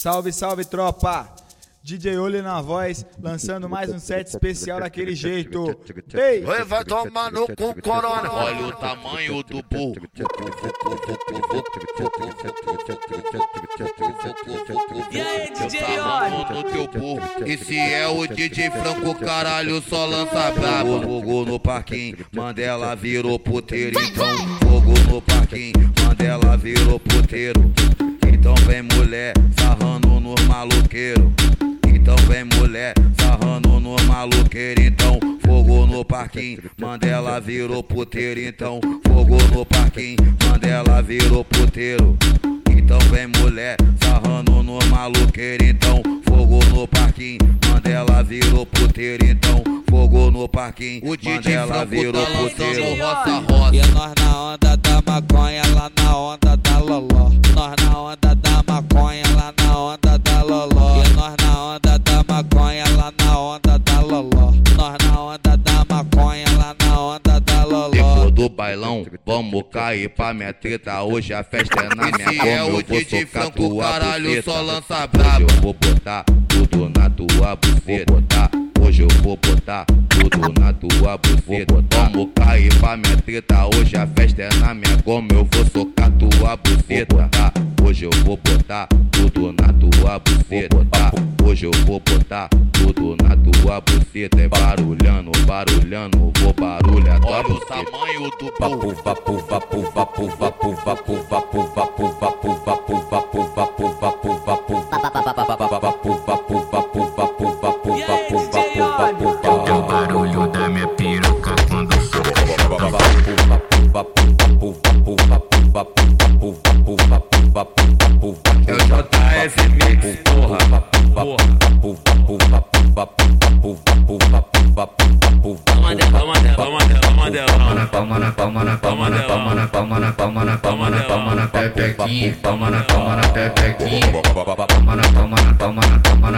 Salve, salve, tropa! DJ Oli na voz, lançando mais um set especial daquele jeito. Ei! Oi, vai tomar no cu, corona. Olha o tamanho do burro. E aí, DJ Oli? no teu burro. Esse é o DJ Franco, caralho, só lança brabo. Fogo no parquinho, Mandela virou puteiro. Então, fogo no parquinho, Mandela virou puteiro. Então vem mulher, sarrando nos maloqueiros. Então vem mulher, sarrando no maloqueiro. Então, fogo no parquinho, Mandela virou puteiro. Então, fogo no parquinho, Mandela virou puteiro. Então vem mulher, sarrando no maloqueiro. Então, fogo no parquinho, Mandela virou puteiro. Então, fogo no parquinho, O DJ Franco virou lançando puteiro. roça roça. E nós na onda da maconha, lá na onda da loló. Nós na onda da maconha, lá na onda da loló. E nós na onda da maconha, lá na onda da loló. Nós na onda da maconha, lá na onda da loló. Depois do bailão, vamos cair pra minha treta. Hoje a festa é na minha Esse cama. é eu o vou DJ socar Franco, tua caralho, buceta. só lança Hoje braba. eu vou botar tudo na tua buceta. Vou botar, hoje eu vou botar tudo na tua buceta. Vamos cair pra minha treta. Hoje a festa é na minha cama. Eu vou socar tua buceta. Hoje eu vou botar tudo na tua buceta. Hoje eu vou botar tudo na tua buceta. É barulhando, barulhando, vou barulhar tua Olha o tamanho do burro. Vapu, vapu, vapu, vapu, vapu, vapu, vapu, vapu, vapu, vapu, vapu, vapu, vapu, vapu, vapu, vapu, aquí, tómala, tómala, te, te, tómala, tómala, tómala, tómala.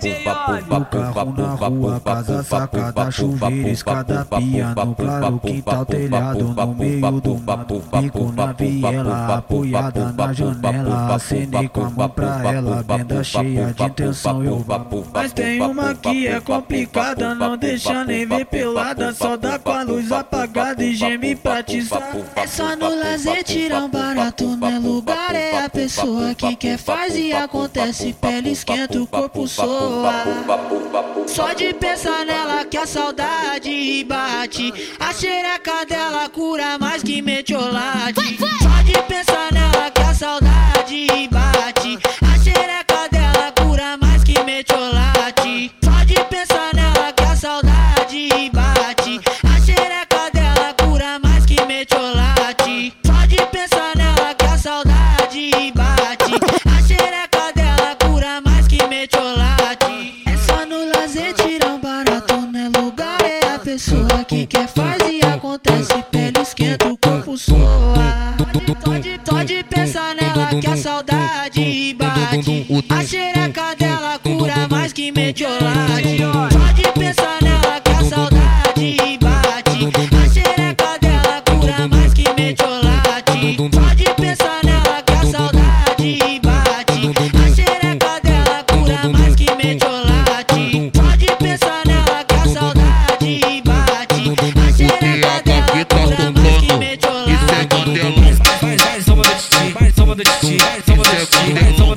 不不不不不。Vapu, casa sacada, chuveiro, escada, piano, claro, quintal, telhado, no meio do mato, bico na viela, apoiada na janela, acenei com a mão pra ela, benda cheia de intenção, eu vapo. Mas tem uma que é complicada, não deixa nem ver pelada, só dá com a luz apagada e geme pra te É só no lazer tirar um barato, não é lugar, é a pessoa que quer faz e acontece, pele esquenta, o corpo soa. Só de pensar nela que a saudade bate, a xereca dela cura mais que metiolate. Só de pensar nela que a saudade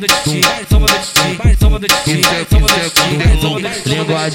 de ti.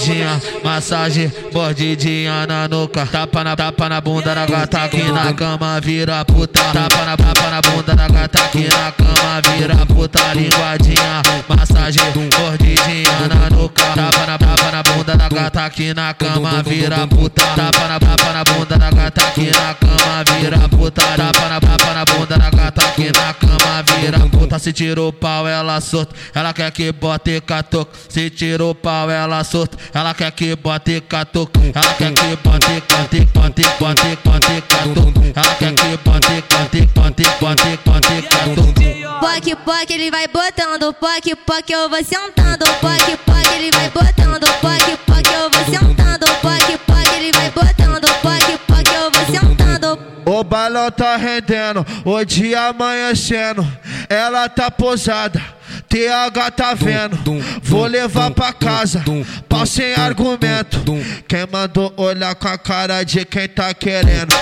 Linguadinha, massagem, mordidinha na nuca. Tapa na, tapa na bunda da gata aqui na cama, vira puta. Tapa na, tapa na bunda da gata aqui na cama, vira puta. Linguadinha, massagem, mordidinha na nuca. Tapa na, tapa na bunda da gata aqui na cama, vira puta. Tapa na, tapa na bunda da gata aqui na cama, vira puta. Tapa na, tapa na bunda da gata aqui na cama, vira puta. Se tirou o pau, ela solta. Ela quer que bote catuco. Se tirou o pau, ela solta. Ela quer que bote catuco. Ela quer que bote, bote, bote, bote, bote catuco. Ela quer que bote, bote, bote, bote, bote catuco. Poc, poc, ele vai botando, poc, poc, eu vou sentando, poc, poc, ele vai botando, poc, poc, eu vou sentando, poc, poc, ele vai botando, poc, poc, eu vou sentando. O balão tá rendendo, o dia amanhecendo, ela tá posada. TH tá vendo, vou levar pra casa, pau sem argumento. Quem mandou olhar com a cara de quem tá querendo?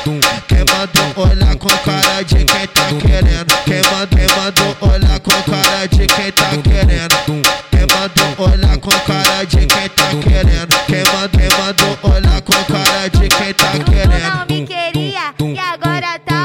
Quem mandou olhar com a cara de quem tá querendo? Quem mandou, quem mandou olhar com a cara de quem tá querendo? Quem mandou olhar com a cara de quem tá querendo? Quem mandou, quem mandou olhar com a cara de quem tá Tu não querendo? me queria e agora tá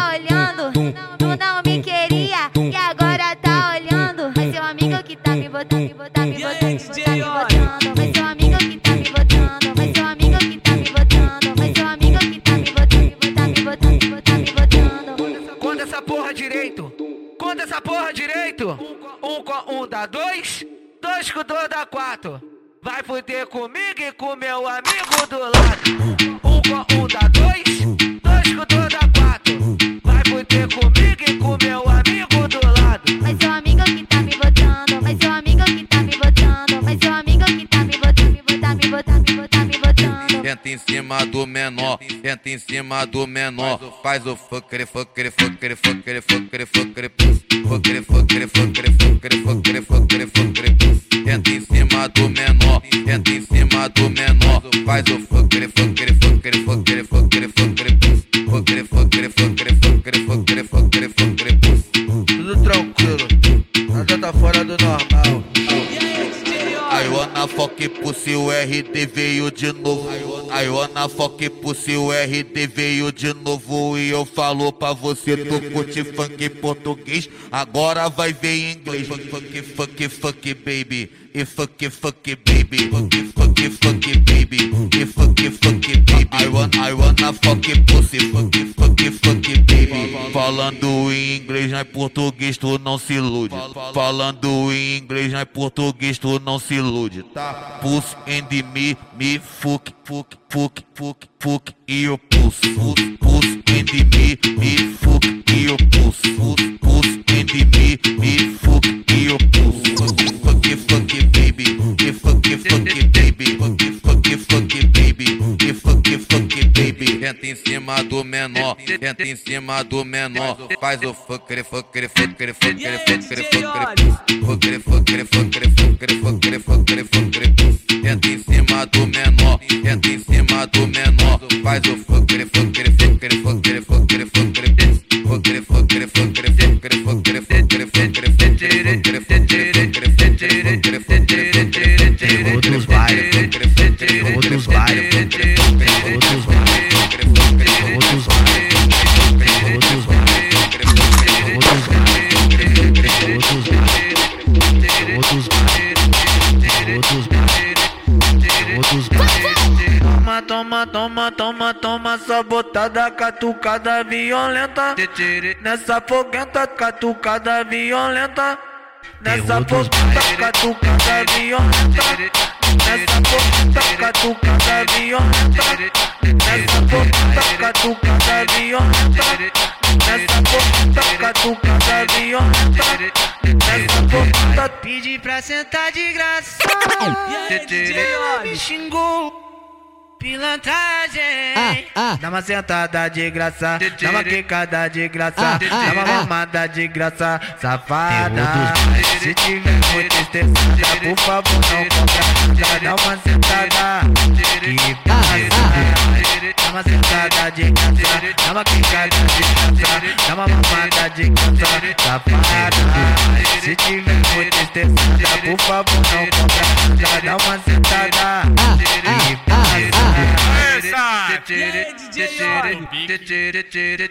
direito. Um com um dá dois, dois com dois dá quatro. Vai fuder comigo e com meu amigo do lado. Um com um dá Entra em cima do menor, entra em cima do menor. Faz o fuckere, fuckere, fuckere, fuckere, pus. Fuckere, fuckere, fuckere, fuckere, fuckere, fuckere, fuckere, pus. Entra em cima do menor, entra em cima do menor. Faz o fuckere, fuckere, foque si o RD veio de novo. Iona foque si o RD veio de novo. E eu falo pra você, tu curte funk português, agora vai ver inglês. Funk, funk, funk, funk, baby. E funk, funk, baby. Funk, funk, funk, baby. E funk, funk, baby. I wanna, I wanna fuck pussy. Funk, funk, funk, Falando em inglês, não é português, tu não se ilude. Falando em inglês, não é português, tu não se ilude, tá? Puss and me, me, fuck, fuck, fuck, fuck, fuck, e o puss. Puss, puss and me, me, fuck, e o puss. Puss, puss and me, me, fuck, e o puss. Fuck, fuck, fuck, baby. Fuck, fuck, baby. Entra em cima do menor, entra em cima do menor. Faz o fuckere, fuckere, fuckere, fuckere, fuckere, fuckere, fuckere, fuckere, fuckere, fuckere, fuckere, fuckere, Entra em cima do menor, entra em cima do menor. Faz o fuckere, fuckere, fuckere, fuckere, fuckere, fuckere, fuckere, fuckere, fuckere, fuckere, fuckere, fuckere, fuckere, fuckere, fuckere, fuckere, fuckere, fuckere, Chegou Toma, toma, toma, toma, essa botada catucada violenta. Nessa foguenta catucada violenta. Nessa foguenta catucada violenta. Nessa foguenta catucada violenta. Nessa foguenta catucada violenta. Nessa foguenta catucada violenta. Nessa foguenta Pedi pra sentar de graça. Me xingou. Pilantragem. Dá uma sentada de graça, dá uma quicada de graça, dá uma mamada de graça, safada. Se tiver muito estressada, por favor não compra. Dá uma sentada de graça, dá uma sentada de graça, dá uma quicada de graça, dá uma mamada de graça, safada. Se tiver muito estressada, por favor não compra. Dá uma sentada de graça.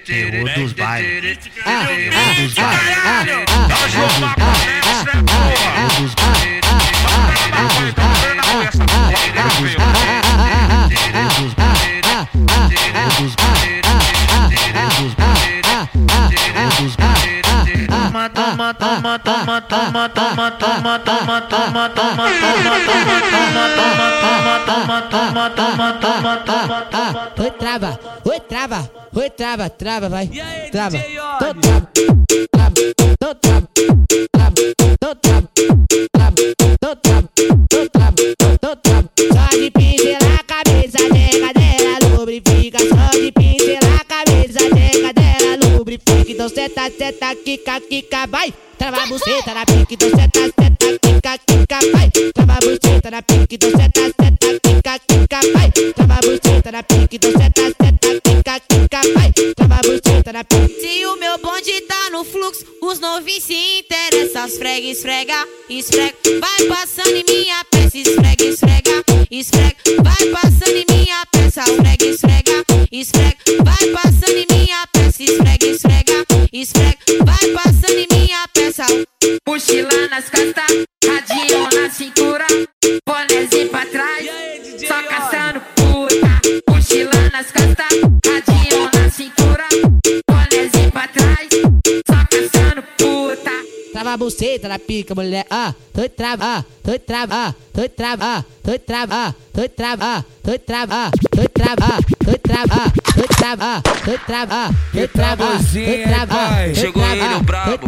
Terror dos bailes. Terror dos bailes. Dá o jogo lá pra frente, né, porra? Terror dos bailes. Terror dos bailes. Terror dos bailes toma, toma, toma, toma, toma, toma, toma, toma, toma, toma, toma, toma, toma, toma, toma. Oi, trava, oi, trava, oi, trava, trava, vai. Trava, tô trava, Então seta, quica, quica, vai. Trava a buceta na pique, então seta, seta, quica, quica, vai. Trava a buceta na pique, então seta, seta, quica, quica, vai. Trava a buceta na pique, então seta, seta, quica, quica, vai. Trava a buceta na pique. Se o meu bonde tá no fluxo, os novinhos se interessam. Esfrega, esfrega, esfrega. Vai passando em minha peça, esfrega, esfrega, esfrega. Vai passando em minha peça, esfrega, esfrega, esfrega. Mochila nas costas, radinho na cintura, bonézinho pra trás, só caçando puta. Mochila nas costas, radinho na cintura, bonézinho pra trás, só caçando puta. Trava a buceta na pica, mulher. Ah, tô trava, ah, tô trava, ah, tô trava, ah, tô trava, ah, tô trava, ah, tô trava, ah, tô trava, ah, tô trava, ah, tô trava, ah, tô trava, ah, tô trava, ah, tô trava, ah, Chegou ele, o brabo.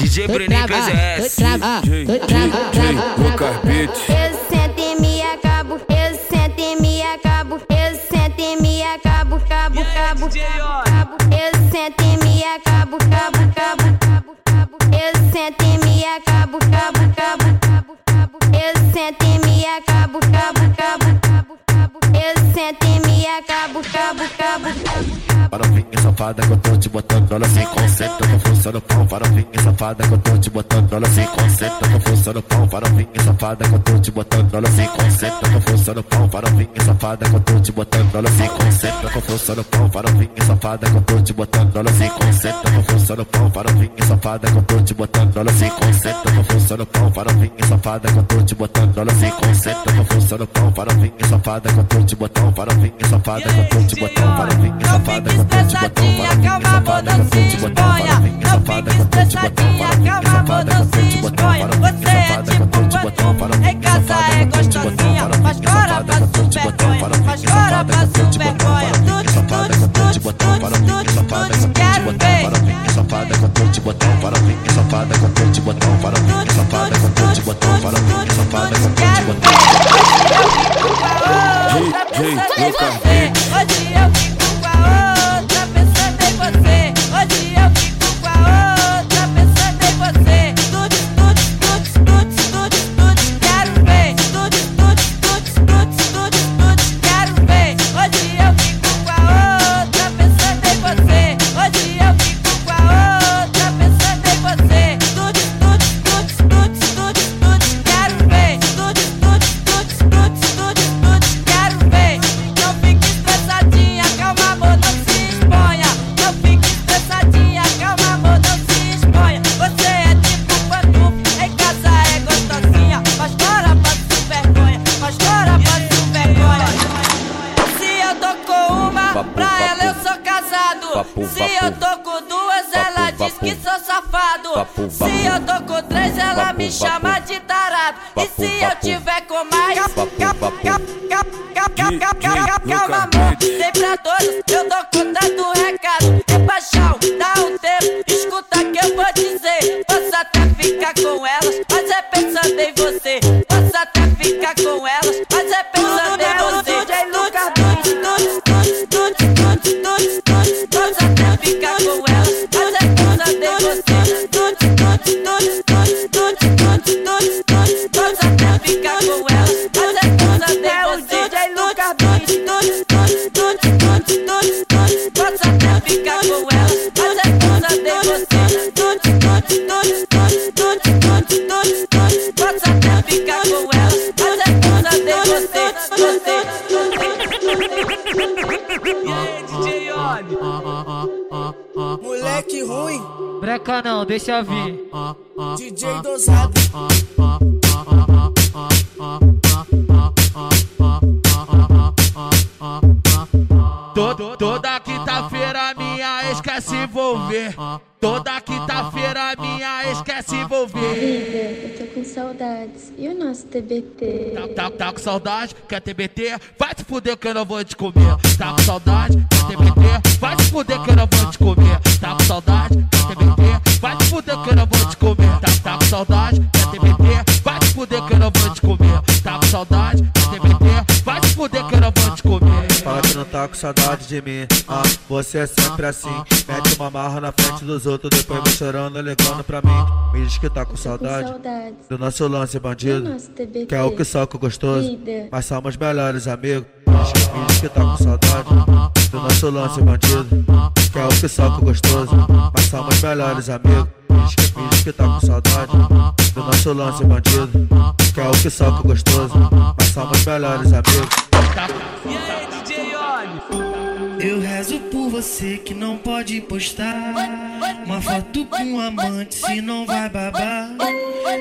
DJ Bruninho PZS. tô trava, tô trava, trava, Lucas Beat. Eu sento e me acabo, eu sento e me acabo, eu sento e me acabo, cabo, cabo, cabo. Eu sento e me acabo, cabo, cabo, cabo, cabo. Eu sento e me acabo, cabo, cabo, cabo, cabo. Eu sento e me acabo, cabo, cabo, cabo, cabo. Eu sento e me acabo, cabo, cabo, cabo. Farofinha safada que eu tô te botando, olha sem conceito, com força no pau. Farofinha safada que eu tô te botando, olha sem conceito, com força no pau. Farofinha safada que eu tô te botando, olha sem conceito, com força no pau. Farofinha safada que eu tô te botando, olha sem conceito, com força no pau. Farofinha safada que eu tô te botando, olha sem conceito, com força no pau. Farofinha safada que eu tô te botando, olha sem conceito, com força no pau. Farofinha safada que eu tô te botando, olha sem conceito, com força no pau. Farofinha safada que eu tô te botando, farofinha safada que eu tô te botando, farofinha safada essa tia calma, bota, se esponha. Não fica pra ela eu sou casado. Se eu tô com duas, ela diz que sou safado. Se eu tô com três, ela me chama de tarado. E se eu tiver com mais, calma, amor, tem pra todos. moleque ruim. Breca não, deixa vir. DJ dosado. Minha ex quer se envolver. Toda quinta-feira minha se envolver. Vida, eu tô com saudades. E o nosso TBT? Tá, tá com saudade? Quer TBT? Vai se fuder que eu não vou te comer. Tá com saudade? Quer TBT? Vai se fuder que eu não vou te comer. Tá com saudade? Quer TBT? Vai se fuder que eu não vou te comer. Tá, tá com saudade? Quer TBT? Vai se fuder que eu não vou te comer. Tá com saudade? Quer TBT? Vai se fuder que eu não vou te comer. Não tá com saudade de mim. Ah, você é sempre assim. Mete uma marra na frente dos outros, depois vem chorando, ligando pra mim. Me diz que tá com saudade do nosso lance bandido. Que é o que soca gostoso. Mas somos melhores amigos. Me diz que- Me diz que tá com saudade do nosso lance bandido. Que é o que soca gostoso. Mas somos melhores amigos. Me diz que, me diz que tá com saudade do nosso lance bandido. Que é o que soca gostoso. Mas somos melhores amigos. E aí? Eu rezo por você que não pode postar uma foto com um amante, se não vai babar.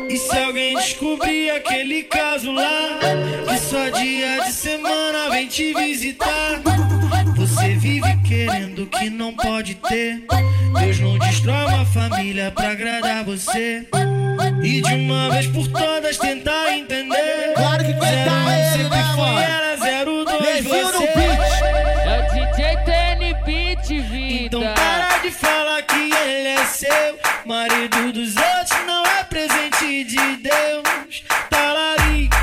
E se alguém descobrir aquele caso lá, que só dia de semana vem te visitar. Você vive querendo que não pode ter. Deus não destrói uma família pra agradar você. E de uma vez por todas tentar entender. Claro que Zero tá, um é, sempre né, foi, Levinho no você. Falar que ele é seu. Marido dos outros não é presente de Deus. Talarica,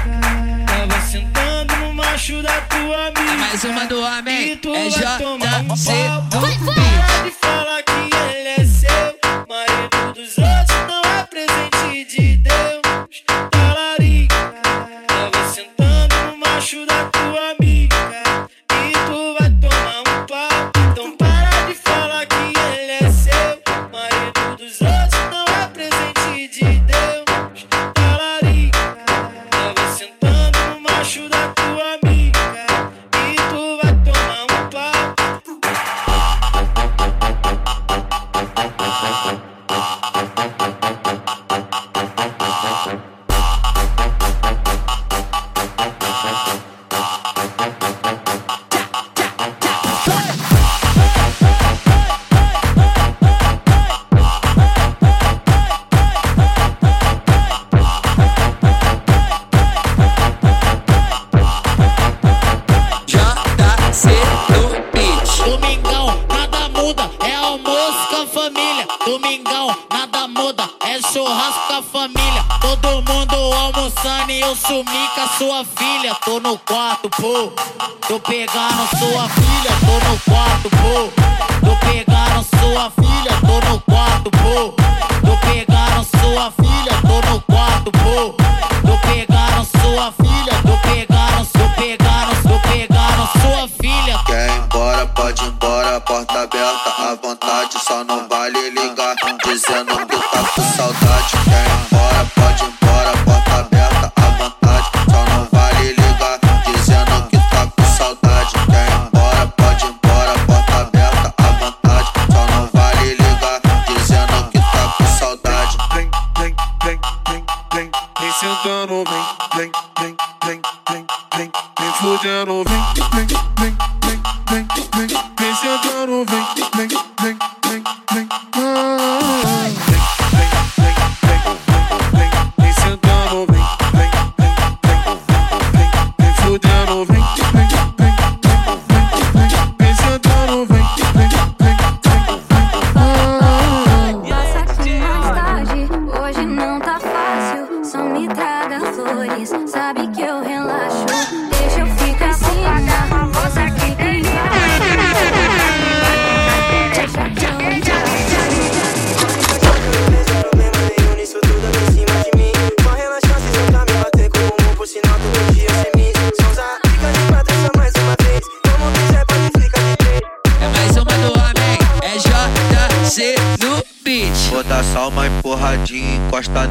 tava sentando no macho da tua amiga. É mais uma do homem, E tu é vai tomar um JC papo. do com a sua filha. Tô no quarto, pô. Tô pegando sua filha, tô no quarto, pô. Tô pegando sua filha, tô no quarto, pô. Tô pegando sua filha, tô no quarto, pô. Tô pegando sua filha, tô pegando, tô pegando, tô pegando sua filha. Quer ir embora, pode ir embora, porta aberta à vontade, só não vale ligar, dizendo que tá com saudade. Quer ir embora,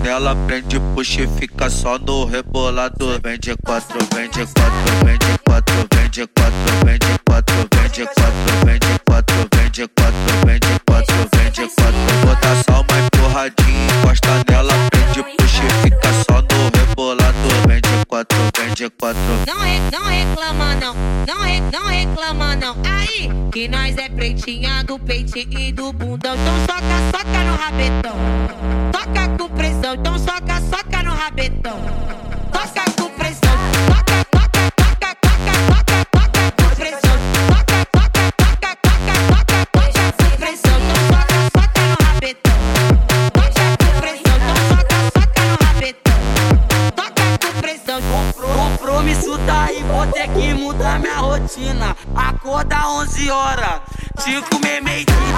nela, prende, puxa e fica só no rebolado. Vem de quatro, vem de quatro, vem de quatro, vem de quatro, vem de quatro, vem de quatro, vem de quatro, vem de quatro, vem de quatro, vem quatro. Não, re, não reclama não. Aí, que nós é pretinha do peitinho e do bundão. Então soca, soca no rabetão. Toca com pressão, então soca, soca no rabetão. Toca com pressão, Acorda 11 horas, te comer meio.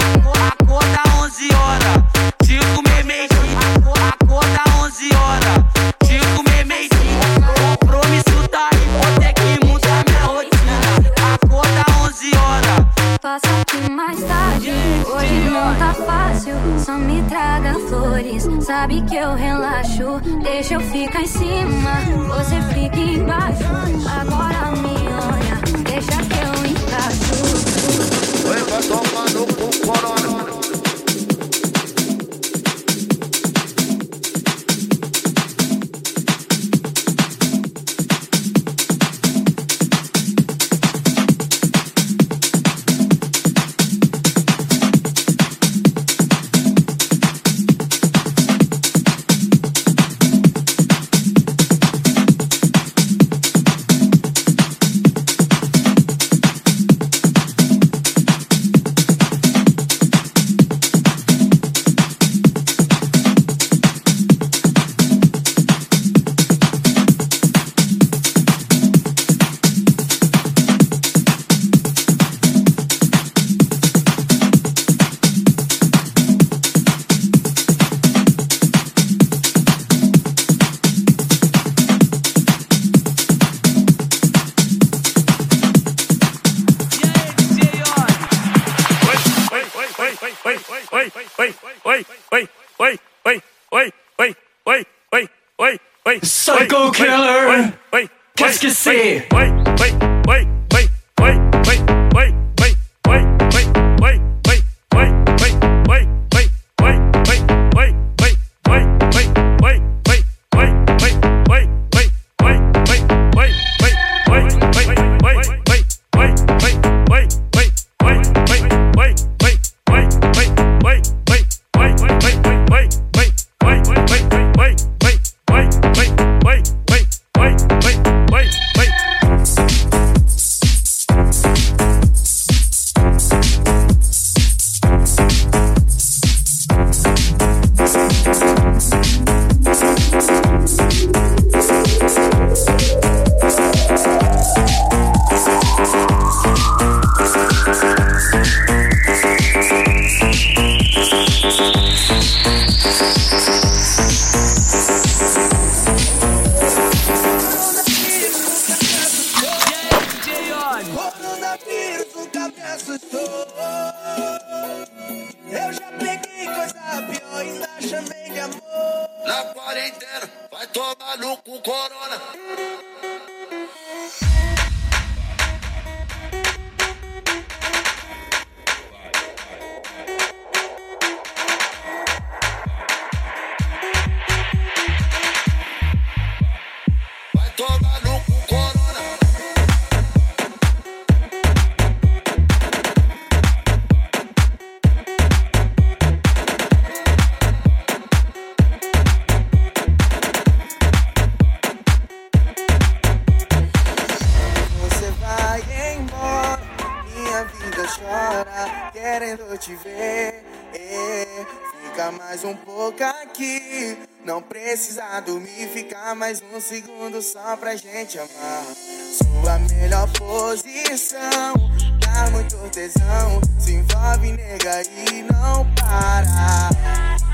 Querendo te ver. É, fica mais um pouco aqui, não precisa dormir, fica mais um segundo só pra gente amar. Sua melhor posição, dá muito tesão, se envolve, nega, e não para.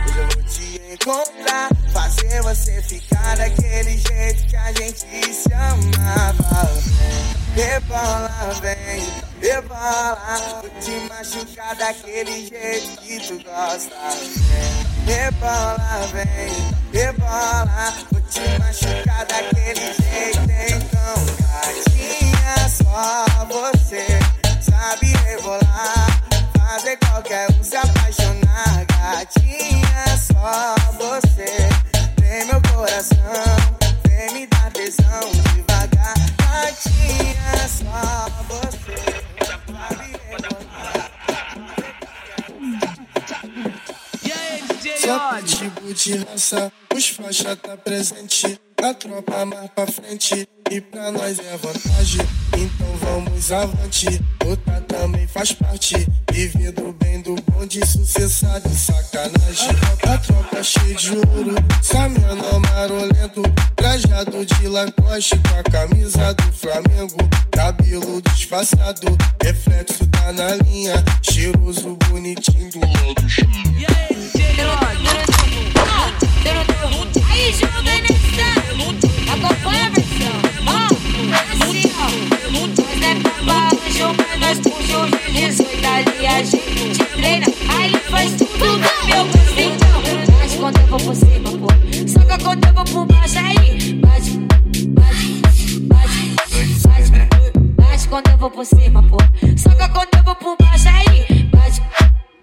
Hoje eu vou te encontrar, fazer você ficar daquele jeito que a gente se amava. Rebola, vem, rebola, vou te machucar daquele jeito que tu gosta. Rebola, vem, rebola, vou te machucar daquele jeito. Então, gatinha, só você sabe rebolar. fazer qualquer um se apaixonar. Gatinha, só você tem meu coração. Vem me dar tesão devagar. Gatinha, só você Só pitbull de raça, os faixa tá presente. A tropa mais pra frente e pra nós é vantagem. Então vamos avante, outra também faz parte. Vivendo bem do bonde, sucessar de sacanagem. A tropa cheia de ouro, Samiano marolento. Trajado de Lacoste com a camisa do Flamengo. Cabelo disfarçado, reflexo tá na linha. Cheiroso, bonitinho do lado cheio. Aí, joga nessa. Acompanha puxa o G18 ali. A gente treina, aí faz tudo do meu gosto. Então, bate quando eu vou por cima, pô. Soca quando eu vou por baixo, aí. Bate, quando eu vou por cima, pô. Soca quando eu vou por baixo, aí. Bate,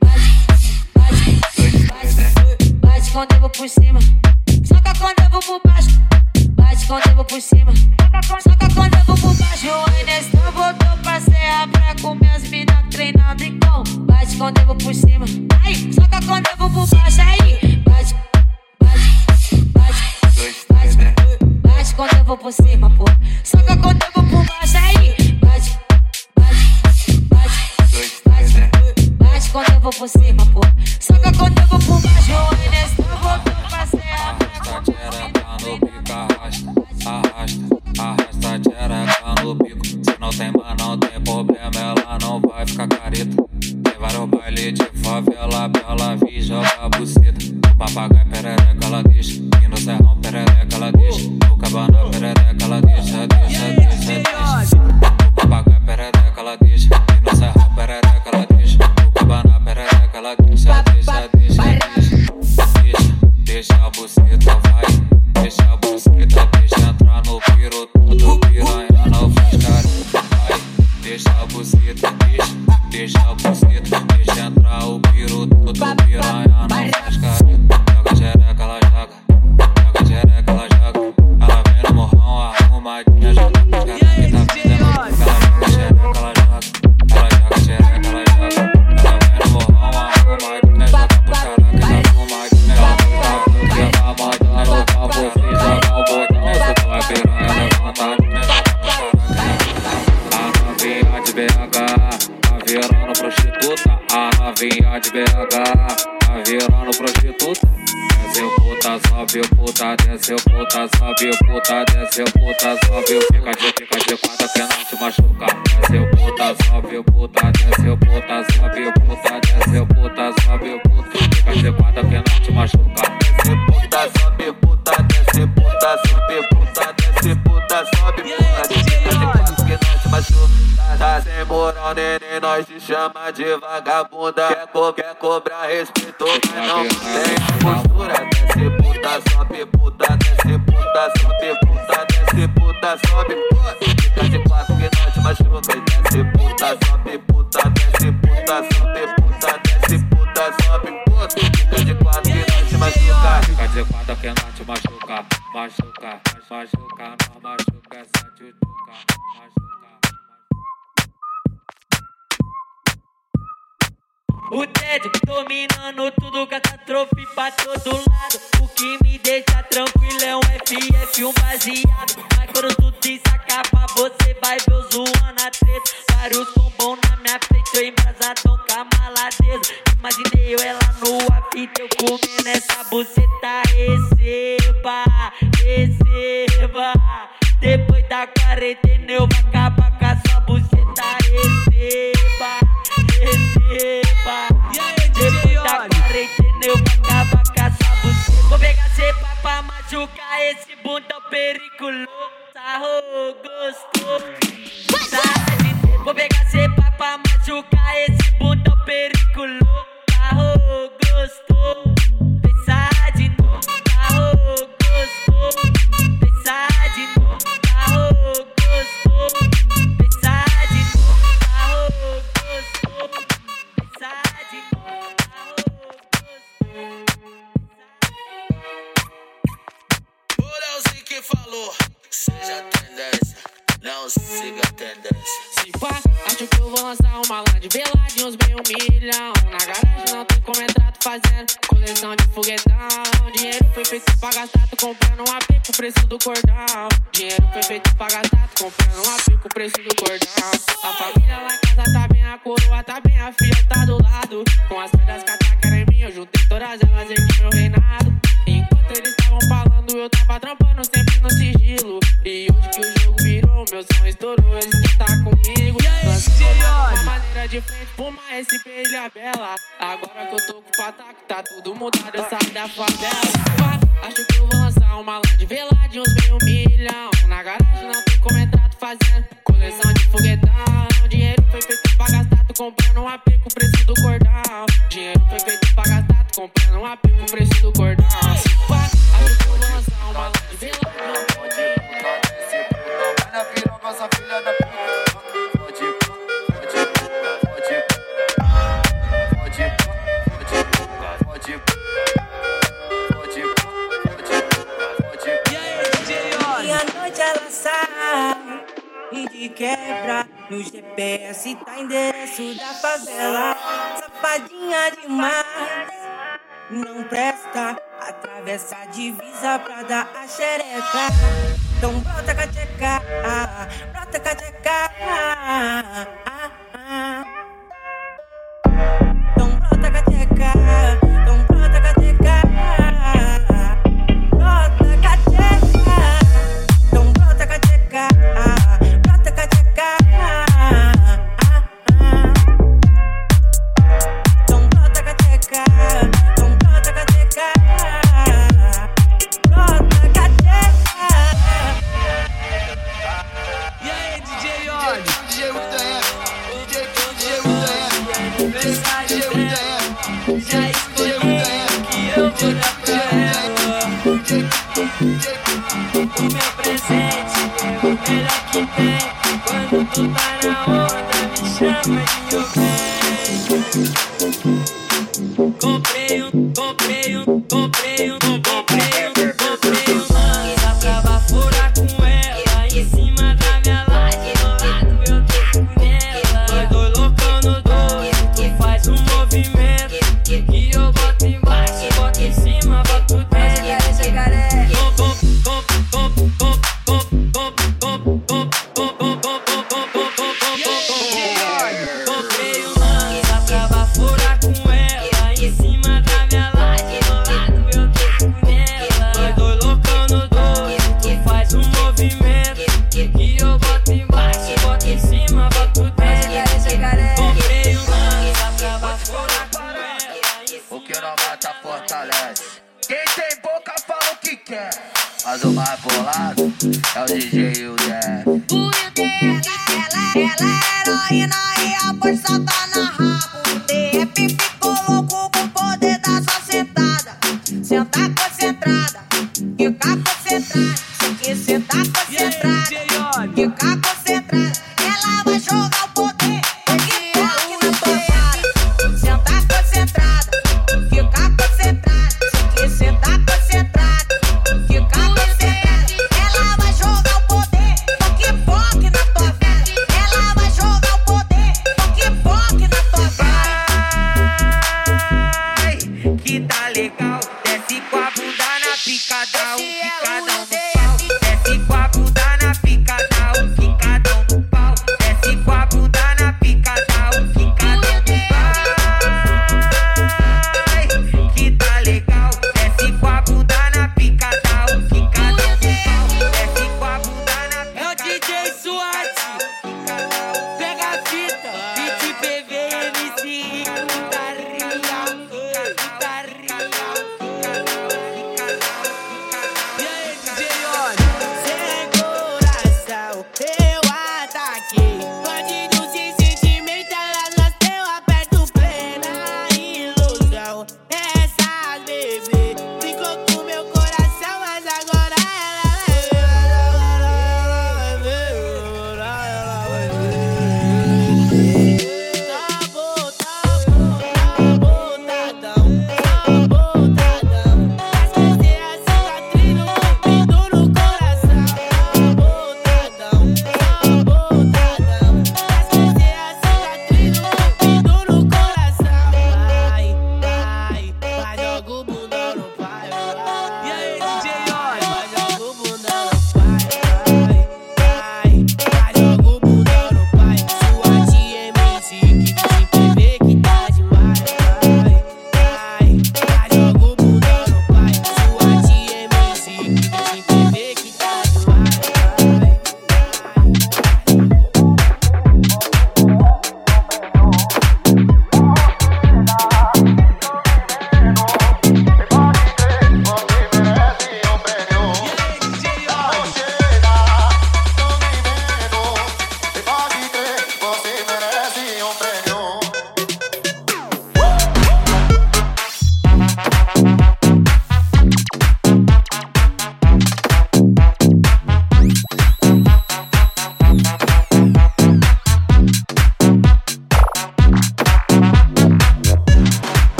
bate, bate. Quando eu vou por cima. Soca quando eu vou por baixo. Bate quando eu vou por cima. Soca quando eu vou por baixo. O Enestan voltou pra serra pra comer as minas com. Bate quando eu vou por cima. Aí, soca quando eu vou por baixo. Aí, bate, bate, bate. Bate, bate quando eu vou por cima, pô. Soca quando eu vou por baixo. Aí, bate, bate, bate. Bate, bate quando eu vou por cima, pô. Soca quando eu vou por baixo. O Enestan voltou pra serra pra comer no pico, arrasta, arrasta, arrasta a tchereca no pico. Se não tem, mas não tem problema, ela buceta. No papagaio perereca puta, desceu puta, sobe puta, desceu puta, sobe puta, fica de quatro que não te machuca. Desce puta, sobe puta, desce puta, sobe puta, desce puta, sobe puta, fica de que não te machuca. Tá sem moral, neném, nós te chama de vagabunda. Quer, co quer cobrar respeito, mas não tem postura. Desce puta, sobe puta, desce puta, sobe puta, desce puta, sobe puta. Fica de te machuca. E desce puta, sobe puta, desce puta, sobe puta, desce puta, sobe puta. Fica de quatro que não te machuca. Fica de quatro que não te machuca. Machuca, machuca, não machuca, essa tchuchuca. Machuca. O tédio dominando tudo, catástrofe pra todo lado. O que me deixa tranquilo é um FF, um baseado. Quando tudo isso acaba, você vai ver eu zoando a treta. Vários bombom na minha frente, eu embrasadão com a maladeza. Imaginei eu ela no apito, eu comendo essa buceta. Receba, receba. Depois da quarentena eu vou acabar com a sua buceta. Receba, receba. Depois da quarentena eu vou acabar com a sua buceta. Vou pegar cepa pra machucar esse bundão periculoso. Sarro, gostoso. Sai de. Vou pegar cepa pra machucar esse bundão periculoso. Sarro, gostoso. cordão. Dinheiro foi feito pra gastar, comprando comprando apito pico, preço do cordão. A família lá em casa tá bem, a coroa tá bem, a filha tá do lado. Com as pedras que atacaram em mim, eu juntei todas elas em meu reinado. Enquanto eles estavam falando, eu tava trampando sempre no sigilo. E hoje que o jogo virou, meu som estourou, eles que tá comigo. E aí, Uma maneira de frente, puma, SP, Ilha Bela. Agora que eu tô com o pataco, tá tudo mudado, eu saio da favela. Não aplica o preço do corte. essa divisa pra dar a xereca. Então brota cacheca, brota cacheca. fortalece. Quem tem boca fala o que quer. Mas o mais bolado é o DJ e o Zé. O Hilder, ela, ela, é heroína e a voz tá na rabo. O DF ficou louco com o poder da sua sentada. Sentar concentrada, fica concentrada.